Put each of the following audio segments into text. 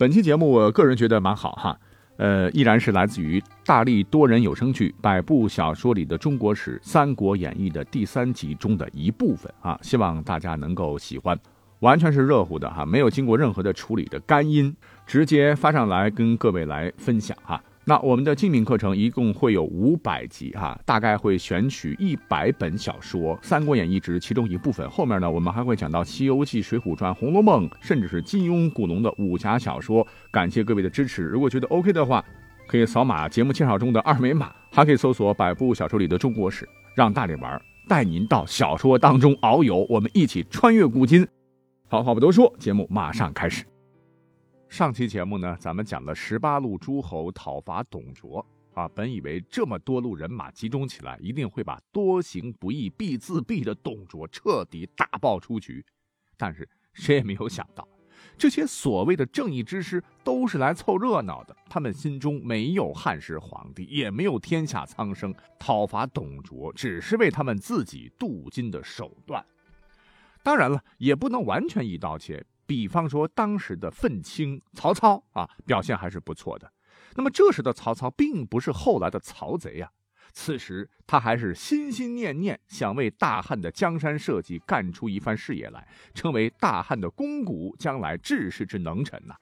本期节目我个人觉得蛮好哈，呃，依然是来自于大力多人有声剧《百部小说里的中国史·三国演义》的第三集中的一部分啊，希望大家能够喜欢，完全是热乎的哈，没有经过任何的处理的干音，直接发上来跟各位来分享哈。那我们的精品课程一共会有五百集哈，大概会选取一百本小说，《三国演义》只是其中一部分。后面呢，我们还会讲到《西游记》《水浒传》《红楼梦》，甚至是金庸、古龙的武侠小说。感谢各位的支持，如果觉得 OK 的话，可以扫码节目介绍中的二维码，还可以搜索百部小说里的中国史，让大力玩带您到小说当中遨游，我们一起穿越古今。好话不多说，节目马上开始。上期节目呢，咱们讲了十八路诸侯讨伐董卓啊，本以为这么多路人马集中起来，一定会把多行不义必自毙的董卓彻底打爆出局，但是谁也没有想到，这些所谓的正义之师都是来凑热闹的，他们心中没有汉室皇帝，也没有天下苍生，讨伐董卓只是为他们自己镀金的手段。当然了，也不能完全一刀切。比方说，当时的愤青曹操啊，表现还是不错的。那么这时的曹操并不是后来的曹贼呀，此时他还是心心念念想为大汉的江山社稷干出一番事业来，成为大汉的肱骨，将来治世之能臣呐。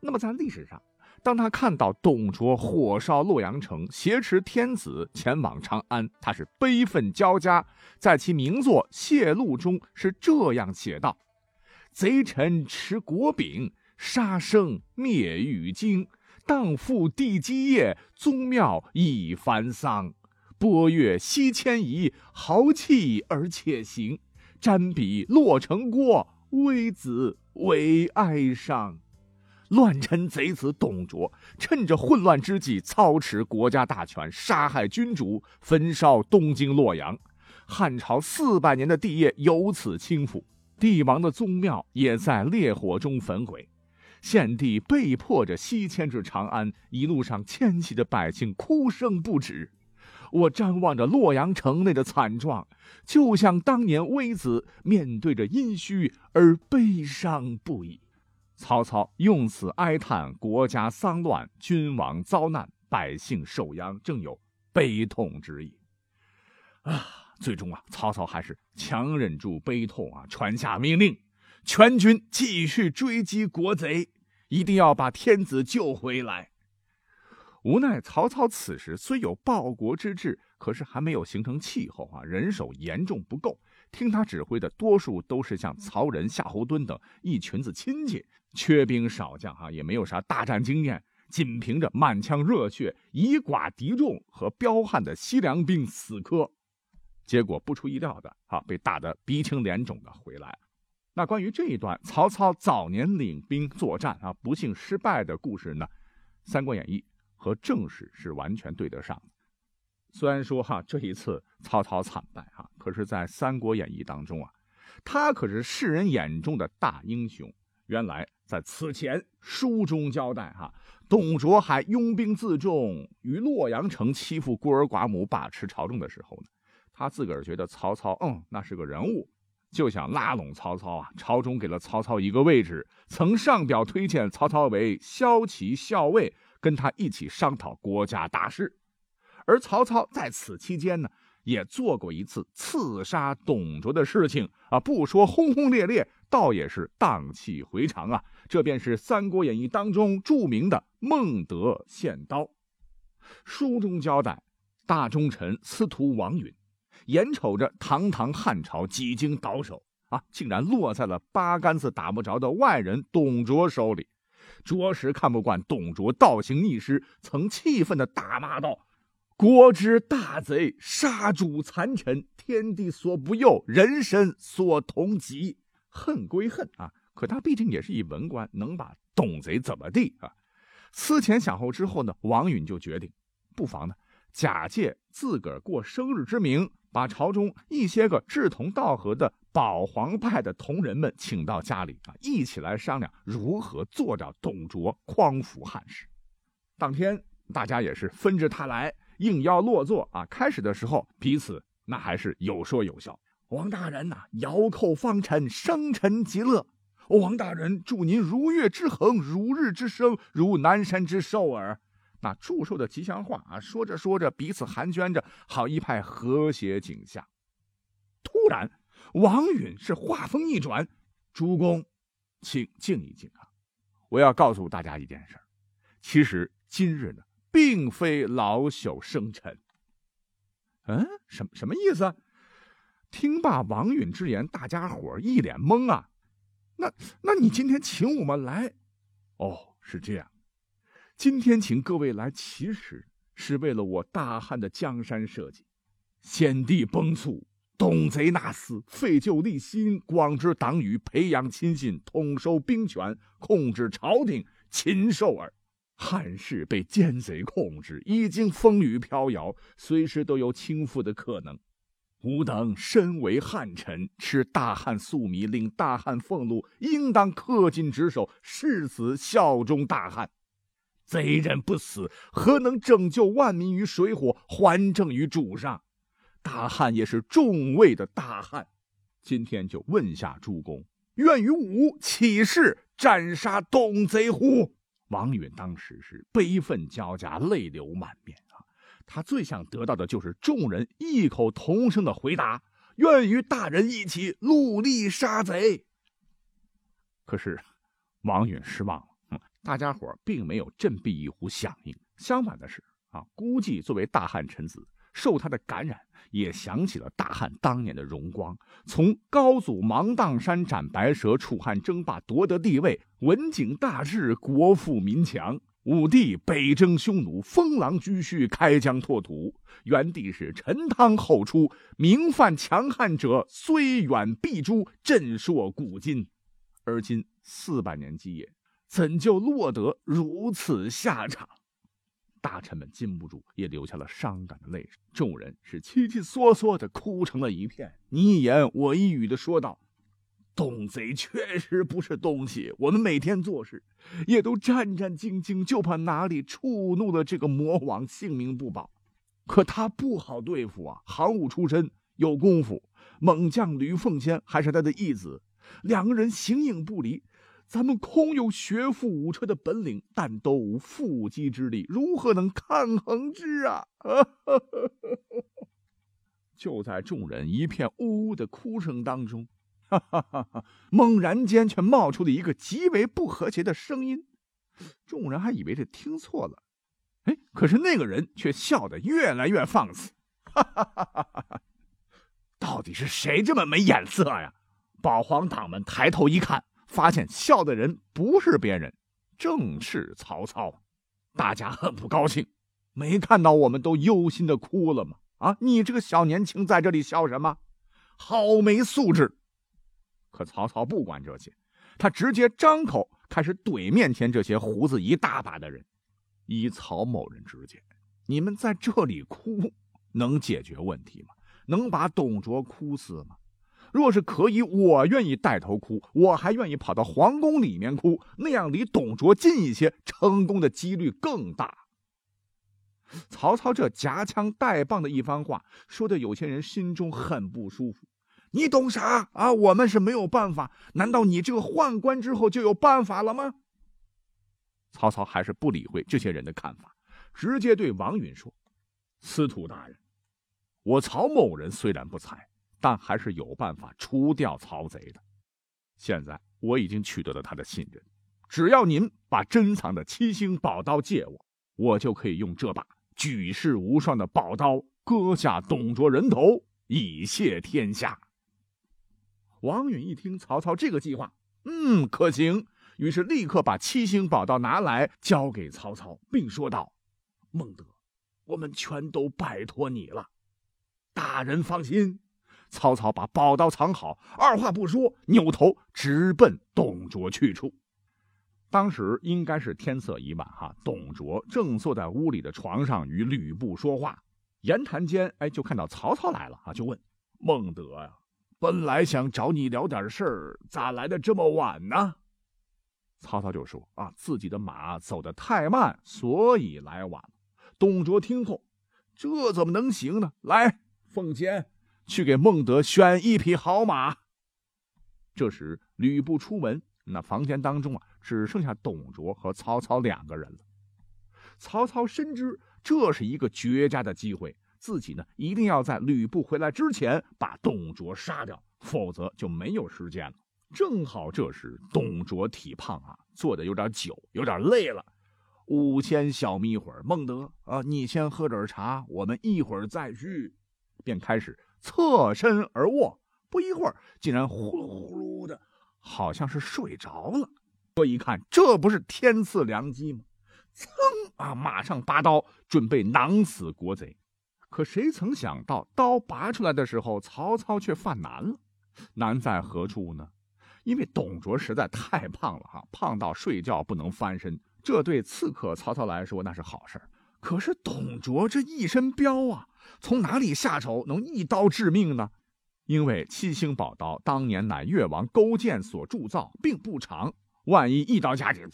那么在历史上，当他看到董卓火烧洛阳城，挟持天子前往长安，他是悲愤交加，在其名作《谢露》中是这样写道。贼臣持国柄，杀生灭羽京，荡覆地基业，宗庙已翻丧。波月西迁移，豪气而且行。瞻彼洛城郭，微子为哀伤。乱臣贼子董卓，趁着混乱之际，操持国家大权，杀害君主，焚烧东京洛阳。汉朝四百年的帝业由此倾覆。帝王的宗庙也在烈火中焚毁，献帝被迫着西迁至长安，一路上迁徙的百姓哭声不止。我张望着洛阳城内的惨状，就像当年微子面对着殷墟而悲伤不已。曹操用此哀叹国家丧乱，君王遭难，百姓受殃，正有悲痛之意。啊！最终啊，曹操还是强忍住悲痛啊，传下命令，全军继续追击国贼，一定要把天子救回来。无奈曹操此时虽有报国之志，可是还没有形成气候啊，人手严重不够。听他指挥的多数都是像曹仁、夏侯惇等一群子亲戚，缺兵少将哈，也没有啥大战经验，仅凭着满腔热血，以寡敌众和彪悍的西凉兵死磕。结果不出意料的啊，被打得鼻青脸肿的回来。那关于这一段曹操早年领兵作战啊，不幸失败的故事呢，《三国演义》和正史是完全对得上。虽然说哈这一次曹操惨败哈，可是，在《三国演义》当中啊，他可是世人眼中的大英雄。原来在此前书中交代哈，董卓还拥兵自重于洛阳城，欺负孤儿寡母，把持朝政的时候呢。他自个儿觉得曹操，嗯，那是个人物，就想拉拢曹操啊。朝中给了曹操一个位置，曾上表推荐曹操为骁骑校尉，跟他一起商讨国家大事。而曹操在此期间呢，也做过一次刺杀董卓的事情啊。不说轰轰烈烈，倒也是荡气回肠啊。这便是《三国演义》当中著名的孟德献刀。书中交代，大忠臣司徒王允。眼瞅着堂堂汉朝几经倒手啊，竟然落在了八竿子打不着的外人董卓手里，着实看不惯董卓倒行逆施，曾气愤的大骂道：“国之大贼，杀主残臣，天地所不佑，人身所同极。”恨归恨啊，可他毕竟也是一文官，能把董贼怎么地啊？思前想后之后呢，王允就决定，不妨呢，假借自个儿过生日之名。把朝中一些个志同道合的保皇派的同仁们请到家里啊，一起来商量如何做掉董卓，匡扶汉室。当天大家也是纷至沓来，应邀落座啊。开始的时候，彼此那还是有说有笑。王大人呐，遥叩方臣，生辰极乐。王大人，祝您如月之恒，如日之升，如南山之寿耳。那祝寿的吉祥话啊，说着说着，彼此寒暄着，好一派和谐景象。突然，王允是话锋一转：“主公，请静一静啊！我要告诉大家一件事其实今日呢，并非老朽生辰。”嗯，什么什么意思？听罢王允之言，大家伙一脸懵啊。那，那你今天请我们来，哦，是这样。今天请各位来，其实是为了我大汉的江山社稷。先帝崩殂，董贼纳斯，废旧立新，广植党羽，培养亲信，统收兵权，控制朝廷，禽兽耳。汉室被奸贼控制，已经风雨飘摇，随时都有倾覆的可能。吾等身为汉臣，吃大汉粟米，领大汉俸禄，应当恪尽职守，誓死效忠大汉。贼人不死，何能拯救万民于水火，还政于主上？大汉也是众位的大汉，今天就问下诸公，愿与吾起誓斩杀董贼乎？王允当时是悲愤交加，泪流满面啊！他最想得到的就是众人异口同声的回答：“愿与大人一起戮力杀贼。”可是，王允失望了，大家伙并没有振臂一呼响应。相反的是啊，估计作为大汉臣子。受他的感染，也想起了大汉当年的荣光。从高祖芒砀山斩白蛇，楚汉争霸夺得帝位，文景大治，国富民强；武帝北征匈奴，封狼居胥，开疆拓土；元帝是陈汤后出，名犯强汉者虽远必诛，震烁古今。而今四百年基业，怎就落得如此下场？大臣们禁不住也流下了伤感的泪水，众人是悉悉嗦嗦的哭成了一片。你一言我一语的说道：“董贼确实不是东西，我们每天做事也都战战兢兢，就怕哪里触怒了这个魔王，性命不保。可他不好对付啊，行武出身，有功夫。猛将吕奉先还是他的义子，两个人形影不离。”咱们空有学富五车的本领，但都无缚鸡之力，如何能抗衡之啊？就在众人一片呜呜的哭声当中，猛然间却冒出了一个极为不和谐的声音，众人还以为是听错了，哎，可是那个人却笑得越来越放肆，哈哈哈哈哈！到底是谁这么没眼色呀？保皇党们抬头一看。发现笑的人不是别人，正是曹操。大家很不高兴，没看到我们都忧心的哭了吗？啊，你这个小年轻在这里笑什么？好没素质！可曹操不管这些，他直接张口开始怼面前这些胡子一大把的人。依曹某人之见，你们在这里哭能解决问题吗？能把董卓哭死吗？若是可以，我愿意带头哭，我还愿意跑到皇宫里面哭，那样离董卓近一些，成功的几率更大。曹操这夹枪带棒的一番话，说的有些人心中很不舒服。你懂啥啊？我们是没有办法，难道你这个宦官之后就有办法了吗？曹操还是不理会这些人的看法，直接对王允说：“司徒大人，我曹某人虽然不才。”但还是有办法除掉曹贼的。现在我已经取得了他的信任，只要您把珍藏的七星宝刀借我，我就可以用这把举世无双的宝刀割下董卓人头，以谢天下。王允一听曹操这个计划，嗯，可行，于是立刻把七星宝刀拿来交给曹操，并说道：“孟德，我们全都拜托你了，大人放心。”曹操把宝刀藏好，二话不说，扭头直奔董卓去处。当时应该是天色已晚，哈，董卓正坐在屋里的床上与吕布说话，言谈间，哎，就看到曹操来了，啊，就问孟德呀，本来想找你聊点事儿，咋来的这么晚呢？曹操就说啊，自己的马走得太慢，所以来晚了。董卓听后，这怎么能行呢？来，奉先。去给孟德选一匹好马。这时，吕布出门，那房间当中啊，只剩下董卓和曹操两个人了。曹操深知这是一个绝佳的机会，自己呢一定要在吕布回来之前把董卓杀掉，否则就没有时间了。正好这时董卓体胖啊，坐的有点久，有点累了。五千小眯会儿，孟德啊，你先喝点茶，我们一会儿再叙。便开始侧身而卧，不一会儿，竟然呼噜呼噜的，好像是睡着了。我一看，这不是天赐良机吗？噌啊，马上拔刀准备囊死国贼。可谁曾想到，刀拔出来的时候，曹操却犯难了。难在何处呢？因为董卓实在太胖了哈，胖到睡觉不能翻身。这对刺客曹操来说那是好事可是董卓这一身膘啊，从哪里下手能一刀致命呢？因为七星宝刀当年乃越王勾践所铸造，并不长，万一一刀下去，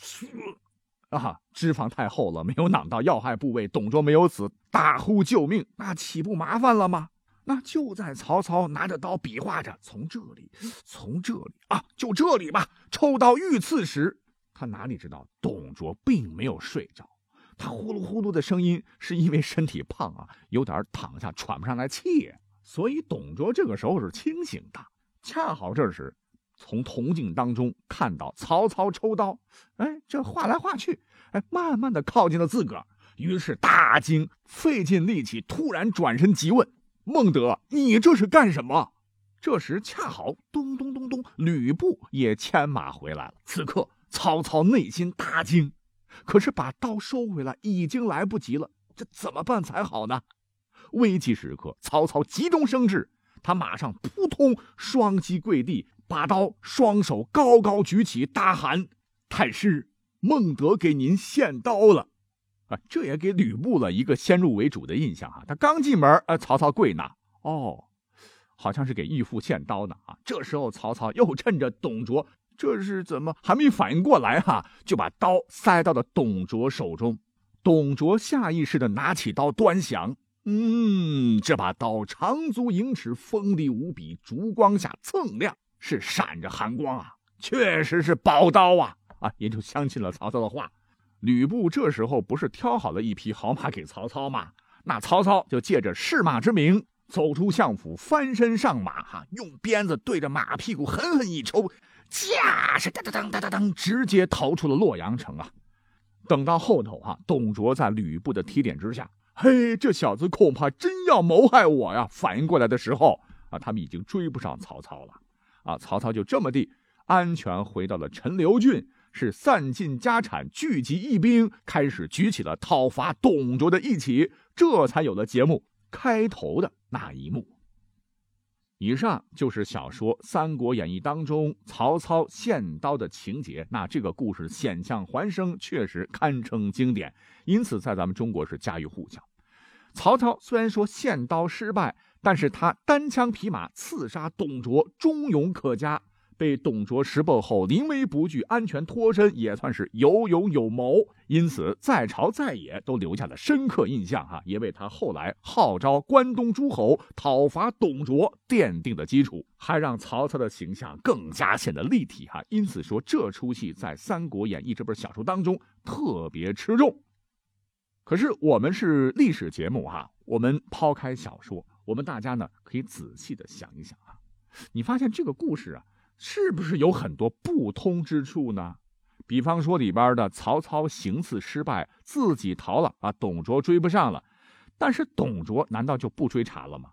啊，脂肪太厚了，没有攮到要害部位，董卓没有死，大呼救命，那岂不麻烦了吗？那就在曹操拿着刀比划着，从这里，从这里啊，就这里吧，抽刀欲刺时。他哪里知道，董卓并没有睡着，他呼噜呼噜的声音是因为身体胖啊，有点躺下喘不上来气，所以董卓这个时候是清醒的。恰好这时，从铜镜当中看到曹操抽刀，哎，这画来画去，哎，慢慢的靠近了自个儿，于是大惊，费尽力气，突然转身急问：“孟德，你这是干什么？”这时恰好咚咚咚咚，吕布也牵马回来了。此刻。曹操内心大惊，可是把刀收回来已经来不及了，这怎么办才好呢？危急时刻，曹操急中生智，他马上扑通双膝跪地，把刀双手高高举起，大喊：“太师，孟德给您献刀了！”啊，这也给吕布了一个先入为主的印象啊。他刚进门，呃，曹操跪那，哦，好像是给义父献刀呢啊。这时候，曹操又趁着董卓。这是怎么还没反应过来哈，就把刀塞到了董卓手中。董卓下意识的拿起刀端详，嗯，这把刀长足盈尺，锋利无比，烛光下锃亮，是闪着寒光啊，确实是宝刀啊啊！也就相信了曹操的话。吕布这时候不是挑好了一匹好马给曹操吗？那曹操就借着试马之名走出相府，翻身上马哈，用鞭子对着马屁股狠狠一抽。驾是当当当当当当，直接逃出了洛阳城啊！等到后头啊，董卓在吕布的提点之下，嘿，这小子恐怕真要谋害我呀！反应过来的时候啊，他们已经追不上曹操了啊！曹操就这么地安全回到了陈留郡，是散尽家产，聚集义兵，开始举起了讨伐董卓的义旗，这才有了节目开头的那一幕。以上就是小说《三国演义》当中曹操献刀的情节。那这个故事险象环生，确实堪称经典，因此在咱们中国是家喻户晓。曹操虽然说献刀失败，但是他单枪匹马刺杀董卓，忠勇可嘉。被董卓识破后，临危不惧，安全脱身，也算是有勇有谋。因此，在朝在野都留下了深刻印象哈，也为他后来号召关东诸侯讨伐董卓奠定了基础，还让曹操的形象更加显得立体哈。因此说，这出戏在《三国演义》这本小说当中特别吃重。可是我们是历史节目哈，我们抛开小说，我们大家呢可以仔细的想一想啊，你发现这个故事啊。是不是有很多不通之处呢？比方说里边的曹操行刺失败，自己逃了啊，董卓追不上了。但是董卓难道就不追查了吗？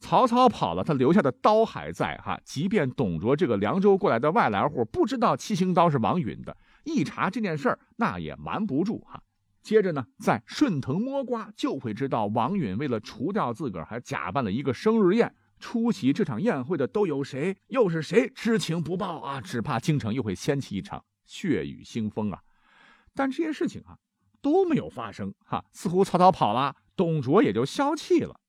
曹操跑了，他留下的刀还在哈。即便董卓这个凉州过来的外来户不知道七星刀是王允的，一查这件事儿，那也瞒不住哈。接着呢，在顺藤摸瓜，就会知道王允为了除掉自个儿，还假扮了一个生日宴。出席这场宴会的都有谁？又是谁知情不报啊？只怕京城又会掀起一场血雨腥风啊！但这些事情啊都没有发生哈，似乎曹操跑了，董卓也就消气了。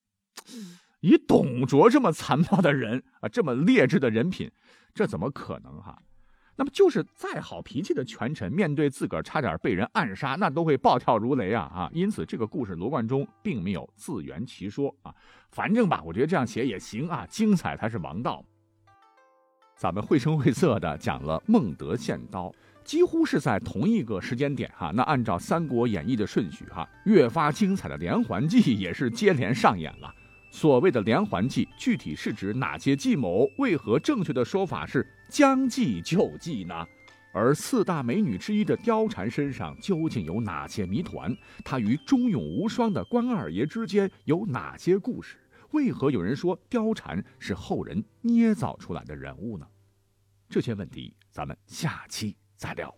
以董卓这么残暴的人啊，这么劣质的人品，这怎么可能哈？那么就是再好脾气的权臣，面对自个儿差点被人暗杀，那都会暴跳如雷啊啊！因此这个故事罗贯中并没有自圆其说啊，反正吧，我觉得这样写也行啊，精彩才是王道。咱们绘声绘色的讲了孟德献刀，几乎是在同一个时间点哈。那按照《三国演义》的顺序哈，越发精彩的连环计也是接连上演了。所谓的连环计，具体是指哪些计谋？为何正确的说法是将计就计呢？而四大美女之一的貂蝉身上究竟有哪些谜团？她与忠勇无双的关二爷之间有哪些故事？为何有人说貂蝉是后人捏造出来的人物呢？这些问题，咱们下期再聊。